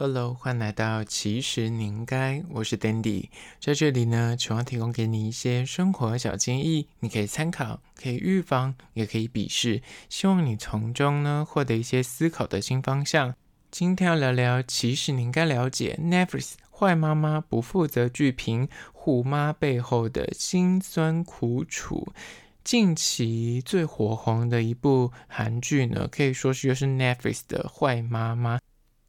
Hello，欢迎来到其实你应该，我是 Dandy，在这里呢，希望提供给你一些生活小建议，你可以参考，可以预防，也可以鄙视，希望你从中呢获得一些思考的新方向。今天要聊聊，其实你应该了解 Netflix 坏妈妈不负责剧评，虎妈背后的辛酸苦楚。近期最火红的一部韩剧呢，可以说是又是 Netflix 的坏妈妈。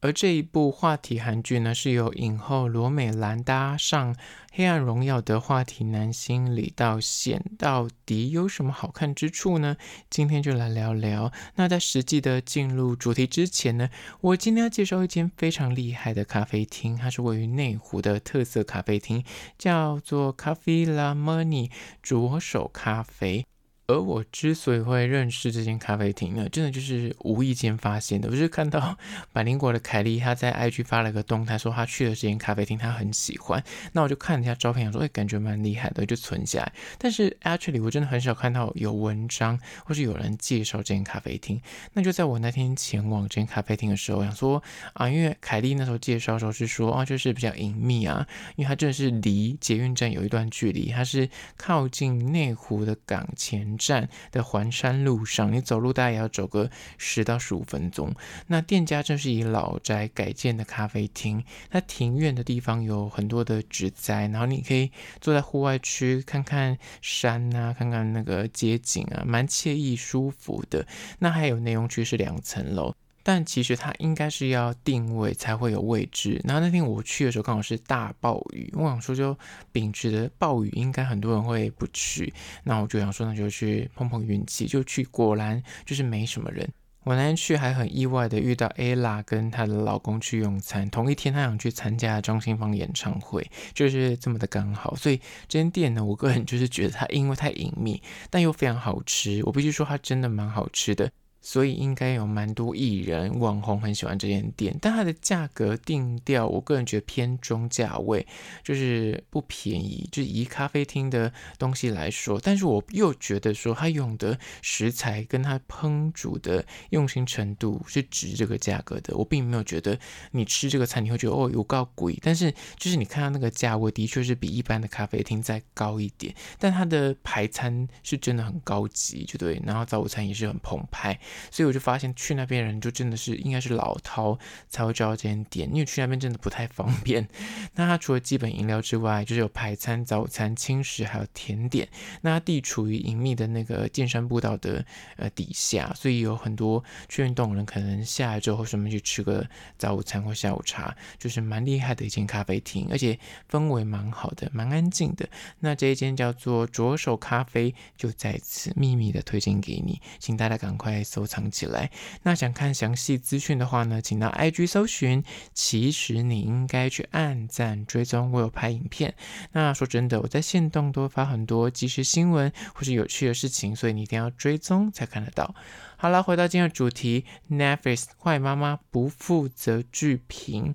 而这一部话题韩剧呢，是由影后罗美兰搭上《黑暗荣耀》的话题男星李道宪，到底有什么好看之处呢？今天就来聊聊。那在实际的进入主题之前呢，我今天要介绍一间非常厉害的咖啡厅，它是位于内湖的特色咖啡厅，叫做 Coffee La Money 左手咖啡。而我之所以会认识这间咖啡厅呢，真的就是无意间发现的。我就是看到 百灵果的凯莉，她在 IG 发了个动态，说她去了这间咖啡厅，她很喜欢。那我就看了一下照片，想说，哎，感觉蛮厉害的，就存下来。但是 actually 我真的很少看到有文章或是有人介绍这间咖啡厅。那就在我那天前往这间咖啡厅的时候，想说啊，因为凯莉那时候介绍的时候是说啊，就是比较隐秘啊，因为它真的是离捷运站有一段距离，它是靠近内湖的港前站的环山路上，你走路大概也要走个十到十五分钟。那店家正是以老宅改建的咖啡厅，那庭院的地方有很多的植栽，然后你可以坐在户外区看看山啊，看看那个街景啊，蛮惬意舒服的。那还有内容区是两层楼。但其实它应该是要定位才会有位置。然后那天我去的时候刚好是大暴雨，我想说就秉持的暴雨应该很多人会不去，那我就想说那就去碰碰运气，就去，果然就是没什么人。我那天去还很意外的遇到 Ella 跟她的老公去用餐，同一天她想去参加张清芳演唱会，就是这么的刚好。所以这间店呢，我个人就是觉得它因为太隐秘，但又非常好吃，我必须说它真的蛮好吃的。所以应该有蛮多艺人网红很喜欢这间店，但它的价格定调，我个人觉得偏中价位，就是不便宜，就以咖啡厅的东西来说。但是我又觉得说，它用的食材跟它烹煮的用心程度是值这个价格的。我并没有觉得你吃这个餐你会觉得哦有够贵，但是就是你看到那个价位的确是比一般的咖啡厅再高一点，但它的排餐是真的很高级，就对，然后早午餐也是很澎湃。所以我就发现去那边人就真的是应该是老饕才会知道这间店，因为去那边真的不太方便。那它除了基本饮料之外，就是有排餐、早餐、轻食，还有甜点。那它地处于隐秘的那个剑山步道的呃底下，所以有很多去运动的人可能下来之后顺便去吃个早午餐或下午茶，就是蛮厉害的一间咖啡厅，而且氛围蛮好的，蛮安静的。那这一间叫做左手咖啡，就在此秘密的推荐给你，请大家赶快搜。收藏起来。那想看详细资讯的话呢，请到 IG 搜寻。其实你应该去按赞追踪，我有拍影片。那说真的，我在线动都发很多即时新闻或是有趣的事情，所以你一定要追踪才看得到。好了，回到今天的主题，Netflix 坏妈妈不负责剧评。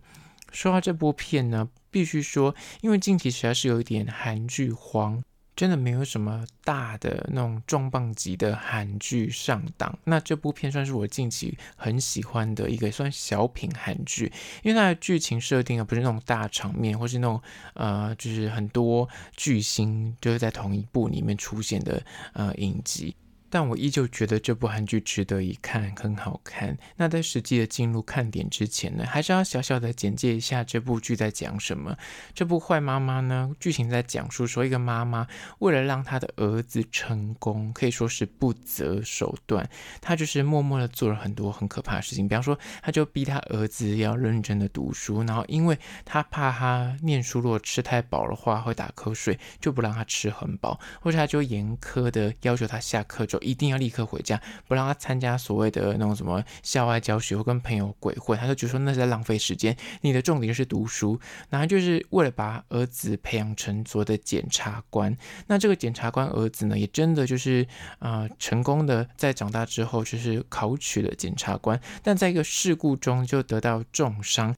说到这部片呢，必须说，因为近期实在是有一点韩剧荒。真的没有什么大的那种重磅级的韩剧上档，那这部片算是我近期很喜欢的一个算小品韩剧，因为它的剧情设定啊不是那种大场面，或是那种呃就是很多巨星就是在同一部里面出现的呃影集。但我依旧觉得这部韩剧值得一看，很好看。那在实际的进入看点之前呢，还是要小小的简介一下这部剧在讲什么。这部坏妈妈呢，剧情在讲述说一个妈妈为了让她的儿子成功，可以说是不择手段，她就是默默的做了很多很可怕的事情。比方说，她就逼她儿子要认真的读书，然后因为她怕他念书如果吃太饱的话会打瞌睡，就不让他吃很饱，或者她就严苛的要求他下课就。一定要立刻回家，不让他参加所谓的那种什么校外教学或跟朋友鬼混，他就觉得说那是在浪费时间。你的重点就是读书，然后就是为了把儿子培养成所谓的检察官。那这个检察官儿子呢，也真的就是啊、成功的在长大之后就是考取了检察官，但在一个事故中就得到重伤。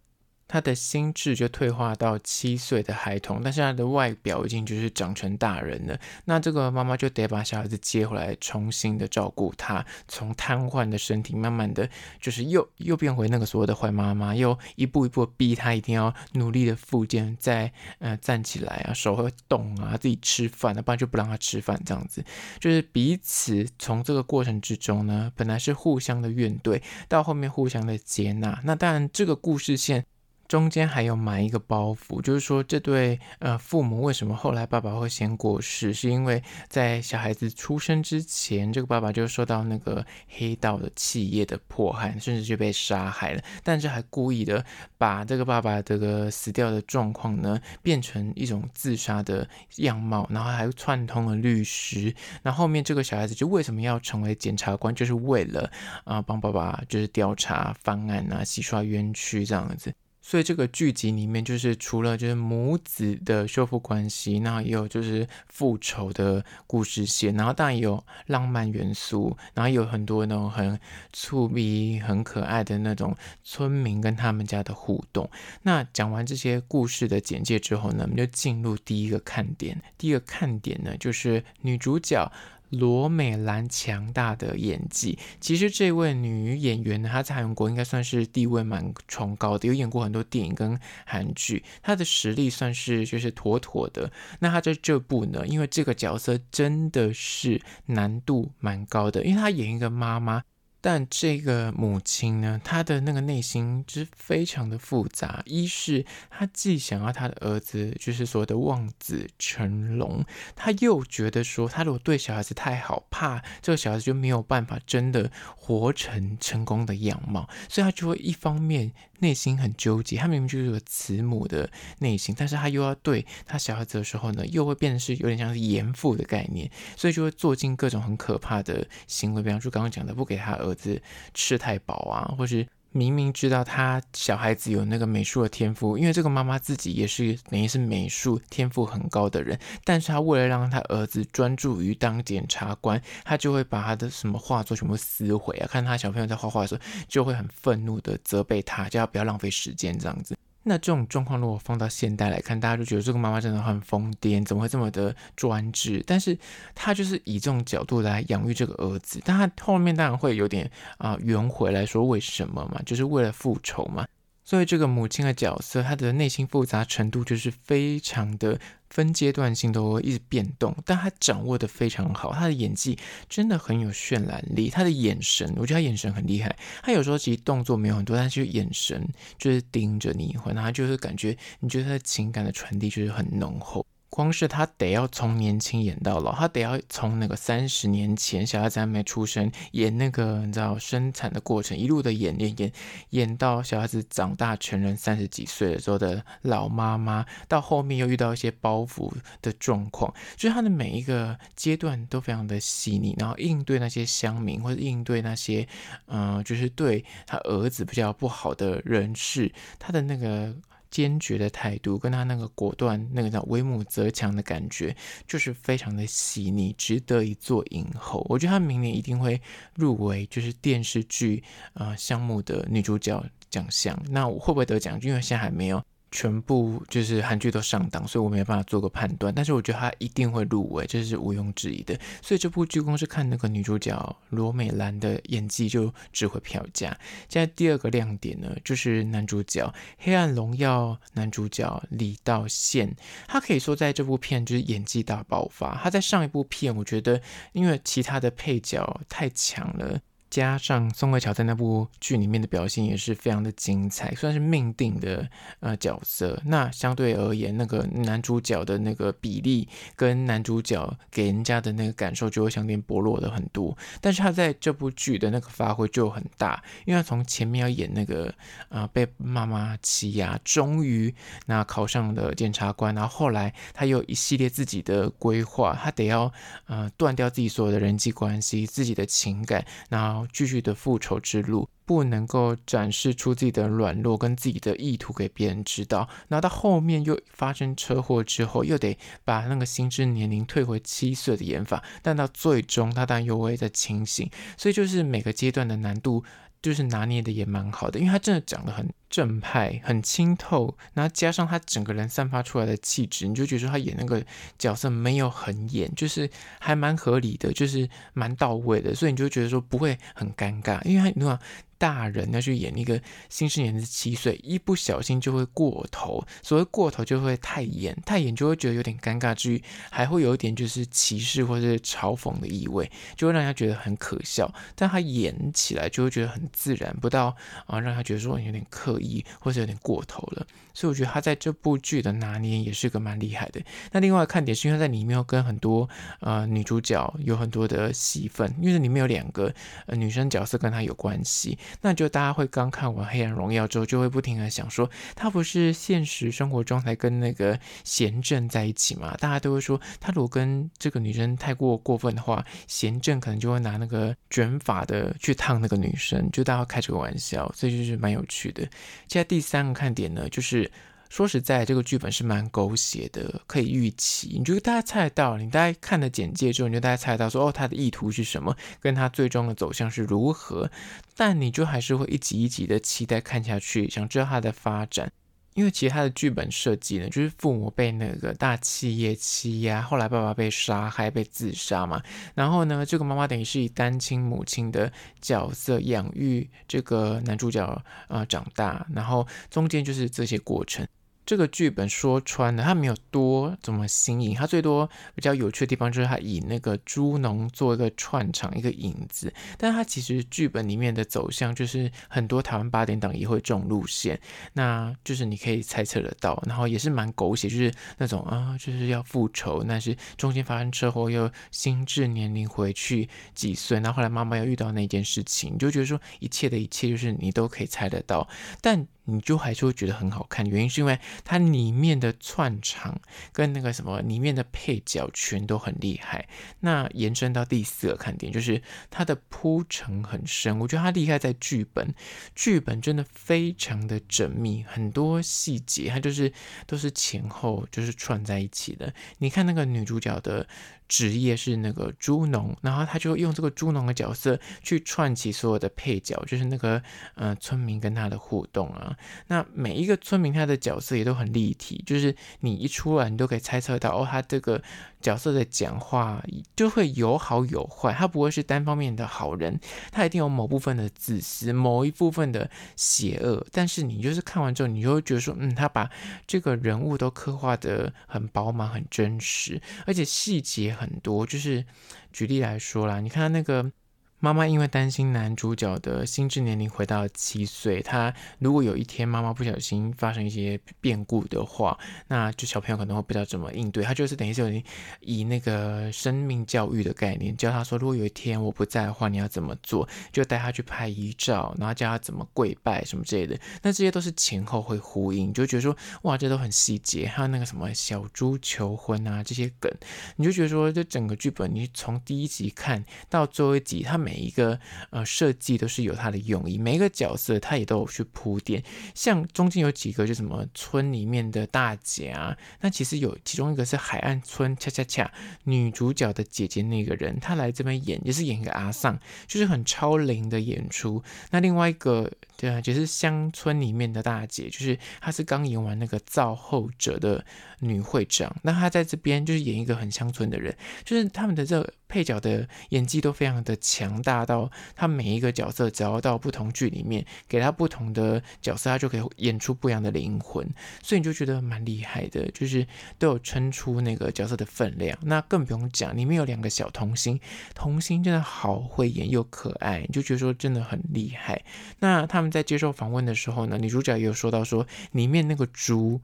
他的心智就退化到七岁的孩童，但是他的外表已经就是长成大人了。那这个妈妈就得把小孩子接回来，重新的照顾他，从瘫痪的身体慢慢的就是 又又变回那个所谓的坏妈妈，又一步一步逼他一定要努力的复健，再呃站起来啊，手会动啊，自己吃饭啊，不然就不让他吃饭，这样子就是彼此从这个过程之中呢，本来是互相的怨怼，到后面互相的接纳。那当然这个故事线。中间还有埋一个包袱，就是说这对呃父母为什么后来爸爸会先过世，是因为在小孩子出生之前，这个爸爸就受到那个黑道的企业的迫害，甚至就被杀害了。但是还故意的把这个爸爸这个死掉的状况呢，变成一种自杀的样貌，然后还串通了律师。那后，面这个小孩子就为什么要成为检察官，就是为了啊、帮爸爸就是调查翻案啊，洗刷冤屈这样子。所以这个剧集里面，就是除了就是母子的修复关系，那也有就是复仇的故事线，然后当然也有浪漫元素，然后有很多那种很粗鄙、很可爱的那种村民跟他们家的互动。那讲完这些故事的简介之后呢，我们就进入第一个看点。第一个看点呢，就是女主角。罗美兰强大的演技，其实这位女演员呢，她在韩国应该算是地位蛮崇高的，有演过很多电影跟韩剧，她的实力算是就是妥妥的。那她在这部呢，因为这个角色真的是难度蛮高的，因为她演一个妈妈。但这个母亲呢，她的那个内心就是非常的复杂。一是她既想要她的儿子就是所谓的望子成龙，她又觉得说，她如果对小孩子太好，怕这个小孩子就没有办法真的活成成功的样貌，所以她就会一方面。内心很纠结，他明明就是个慈母的内心，但是他又要对他小孩子的时候呢，又会变得是有点像是严父的概念，所以就会做尽各种很可怕的行为，比方说刚刚讲的不给他儿子吃太饱啊，或是。明明知道他小孩子有那个美术的天赋，因为这个妈妈自己也是等于是美术天赋很高的人，但是他为了让他儿子专注于当检察官，他就会把他的什么画作全部撕毁啊！看他小朋友在画画的时候，就会很愤怒的责备他，叫他不要浪费时间这样子。那这种状况如果放到现代来看，大家就觉得这个妈妈真的很疯癫，怎么会这么的专制？但是她就是以这种角度来养育这个儿子，但她后面当然会有点啊圆回来说为什么嘛，就是为了复仇嘛。所以这个母亲的角色，她的内心复杂程度就是非常的分阶段性都会一直变动，但她掌握的非常好，她的演技真的很有渲染力，她的眼神，我觉得她眼神很厉害。她有时候其实动作没有很多，但是眼神就是盯着你，然后就是感觉你觉得她的情感的传递就是很浓厚。光是他得要从年轻演到老，他得要从那个三十年前小孩子还没出生演那个你知道生产的过程，一路的演演演演到小孩子长大成人三十几岁的时候的老妈妈，到后面又遇到一些包袱的状况，就是他的每一个阶段都非常的细腻，然后应对那些乡民或者应对那些嗯、就是对他儿子比较不好的人士，他的那个。坚决的态度，跟他那个果断、那个叫为母则强的感觉，就是非常的细腻，值得一座影后。我觉得他明年一定会入围，就是电视剧呃项目的女主角奖项。那我会不会得奖？因为现在还没有。全部就是韩剧都上档，所以我没办法做个判断。但是我觉得他一定会入围，这是毋庸置疑的。所以这部剧光是看那个女主角罗美兰的演技就值回票价。现在第二个亮点呢，就是男主角《黑暗荣耀》男主角李道宪，他可以说在这部片就是演技大爆发。他在上一部片，我觉得因为其他的配角太强了。加上宋慧乔在那部剧里面的表现也是非常的精彩，算是命定的呃角色。那相对而言，那个男主角的那个比例跟男主角给人家的那个感受就会相对薄弱的很多。但是他在这部剧的那个发挥就很大，因为他从前面要演那个啊、呃、被妈妈欺压，终于那考上了检察官，然后后来他有一系列自己的规划，他得要呃断掉自己所有的人际关系、自己的情感，然后。继续的复仇之路，不能够展示出自己的软弱跟自己的意图给别人知道。那到后面又发生车祸之后，又得把那个心智年龄退回七岁的演法。但到最终，他当然又会再清醒。所以就是每个阶段的难度就是拿捏的也蛮好的，因为他真的讲的很正派、很清透，然后加上他整个人散发出来的气质，你就觉得他演那个角色没有很演，就是还蛮合理的，就是蛮到位的，所以你就觉得说不会很尴尬，因为他你看。大人要去演一个心智年的七岁，一不小心就会过头。所谓过头，就会太演，太演就会觉得有点尴尬，之余还会有一点就是歧视或者是嘲讽的意味，就会让人家觉得很可笑。但他演起来就会觉得很自然，不到啊让他觉得说有点刻意或者有点过头了。所以我觉得他在这部剧的拿捏也是个蛮厉害的。那另外看点是因为在里面跟很多呃女主角有很多的戏份，因为里面有两个呃女生角色跟他有关系。那就大家会刚看完《黑暗荣耀》之后，就会不停的想说，他不是现实生活中才跟那个贤正在一起嘛？大家都会说，他如果跟这个女生太过过分的话，贤正可能就会拿那个卷发的去烫那个女生，就大家会开这个玩笑，所以就是蛮有趣的。现在第三个看点呢，就是。说实在，这个剧本是蛮狗血的，可以预期。你就大家猜得到，你大家看了简介之后，你就大家猜得到说，哦，他的意图是什么，跟他最终的走向是如何。但你就还是会一集一集的期待看下去，想知道他的发展。因为其他的剧本设计呢，就是父母被那个大企业欺压，后来爸爸被杀害、被自杀嘛。然后呢，这个妈妈等于是以单亲母亲的角色养育这个男主角啊、长大，然后中间就是这些过程。这个剧本说穿了，它没有多怎么新颖，它最多比较有趣的地方就是它以那个猪农做一个串场，一个引子。但它其实剧本里面的走向就是很多台湾八点档也会这种路线，那就是你可以猜测得到，然后也是蛮狗血，就是那种啊，就是要复仇，但是中间发生车祸又心智年龄回去几岁，然后后来妈妈又遇到那件事情，你就觉得说一切的一切就是你都可以猜得到，但。你就还是会觉得很好看，原因是因为它里面的串场跟那个什么里面的配角全都很厉害。那延伸到第四个看点，就是它的铺陈很深。我觉得它厉害在剧本，剧本真的非常的缜密，很多细节它就是都是前后就是串在一起的。你看那个女主角的。职业是那个猪农，然后他就用这个猪农的角色去串起所有的配角，就是那个呃村民跟他的互动啊。那每一个村民他的角色也都很立体，就是你一出来，你都可以猜测到哦，他这个。角色的讲话就会有好有坏，他不会是单方面的好人，他一定有某部分的自私，某一部分的邪恶。但是你就是看完之后，你就会觉得说，嗯，他把这个人物都刻画得很饱满、很真实，而且细节很多。就是举例来说啦，你看那个。妈妈因为担心男主角的心智年龄回到七岁，他如果有一天妈妈不小心发生一些变故的话，那就小朋友可能会不知道怎么应对。他就是等于是有以那个生命教育的概念教他说，如果有一天我不在的话，你要怎么做？就带他去拍遗照，然后教他怎么跪拜什么之类的。那这些都是前后会呼应，就觉得说哇，这都很细节。还有那个什么小猪求婚啊这些梗，你就觉得说这整个剧本，你从第一集看到最后一集，他每一个呃设计都是有它的用意，每一个角色他也都有去铺垫。像中间有几个就什么村里面的大姐啊，那其实有其中一个是海岸村恰恰恰女主角的姐姐那个人，她来这边演也是演一个阿桑，就是很超龄的演出。那另外一个。对啊，就是乡村里面的大姐，就是她是刚演完那个造后者的女会长，那她在这边就是演一个很乡村的人，就是他们的这个配角的演技都非常的强大到，他每一个角色只要到不同剧里面给他不同的角色，他就可以演出不一样的灵魂，所以你就觉得蛮厉害的，就是都有撑出那个角色的分量。那更不用讲，里面有两个小童星，童星真的好会演又可爱，你就觉得说真的很厉害。那他们。在接受访问的时候呢，女主角也有说到说，里面那个猪，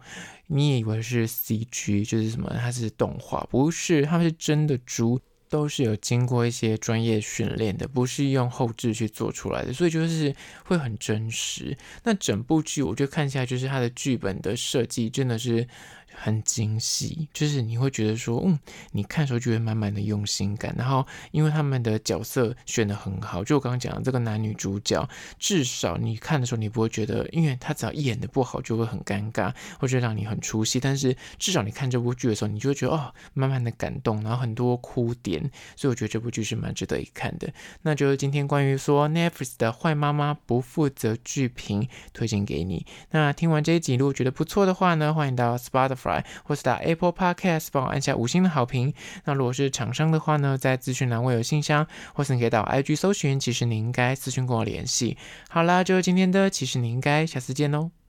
你也以为是 CG，就是什么，它是动画，不是，它们是真的猪，都是有经过一些专业训练的，不是用后置去做出来的，所以就是会很真实。那整部剧我就看下来，就是它的剧本的设计真的是。很惊喜，就是你会觉得说，嗯，你看的时候就会满满的用心感。然后，因为他们的角色选得很好，就我刚刚讲的这个男女主角，至少你看的时候你不会觉得，因为他只要演的不好就会很尴尬，或者让你很出戏。但是至少你看这部剧的时候，你就会觉得哦，慢慢的感动，然后很多哭点。所以我觉得这部剧是蛮值得一看的。那就是今天关于说 Netflix 的《坏妈妈不负责剧评》推荐给你。那听完这一集，如果觉得不错的话呢，欢迎到 Spotify。或是打 Apple Podcast 帮我按下五星的好评。那如果是厂商的话呢，在资讯栏位有信箱，或是你可以到 IG 搜寻，其实你应该私讯跟我联系。好啦，就是今天的，其实你应该下次见喽。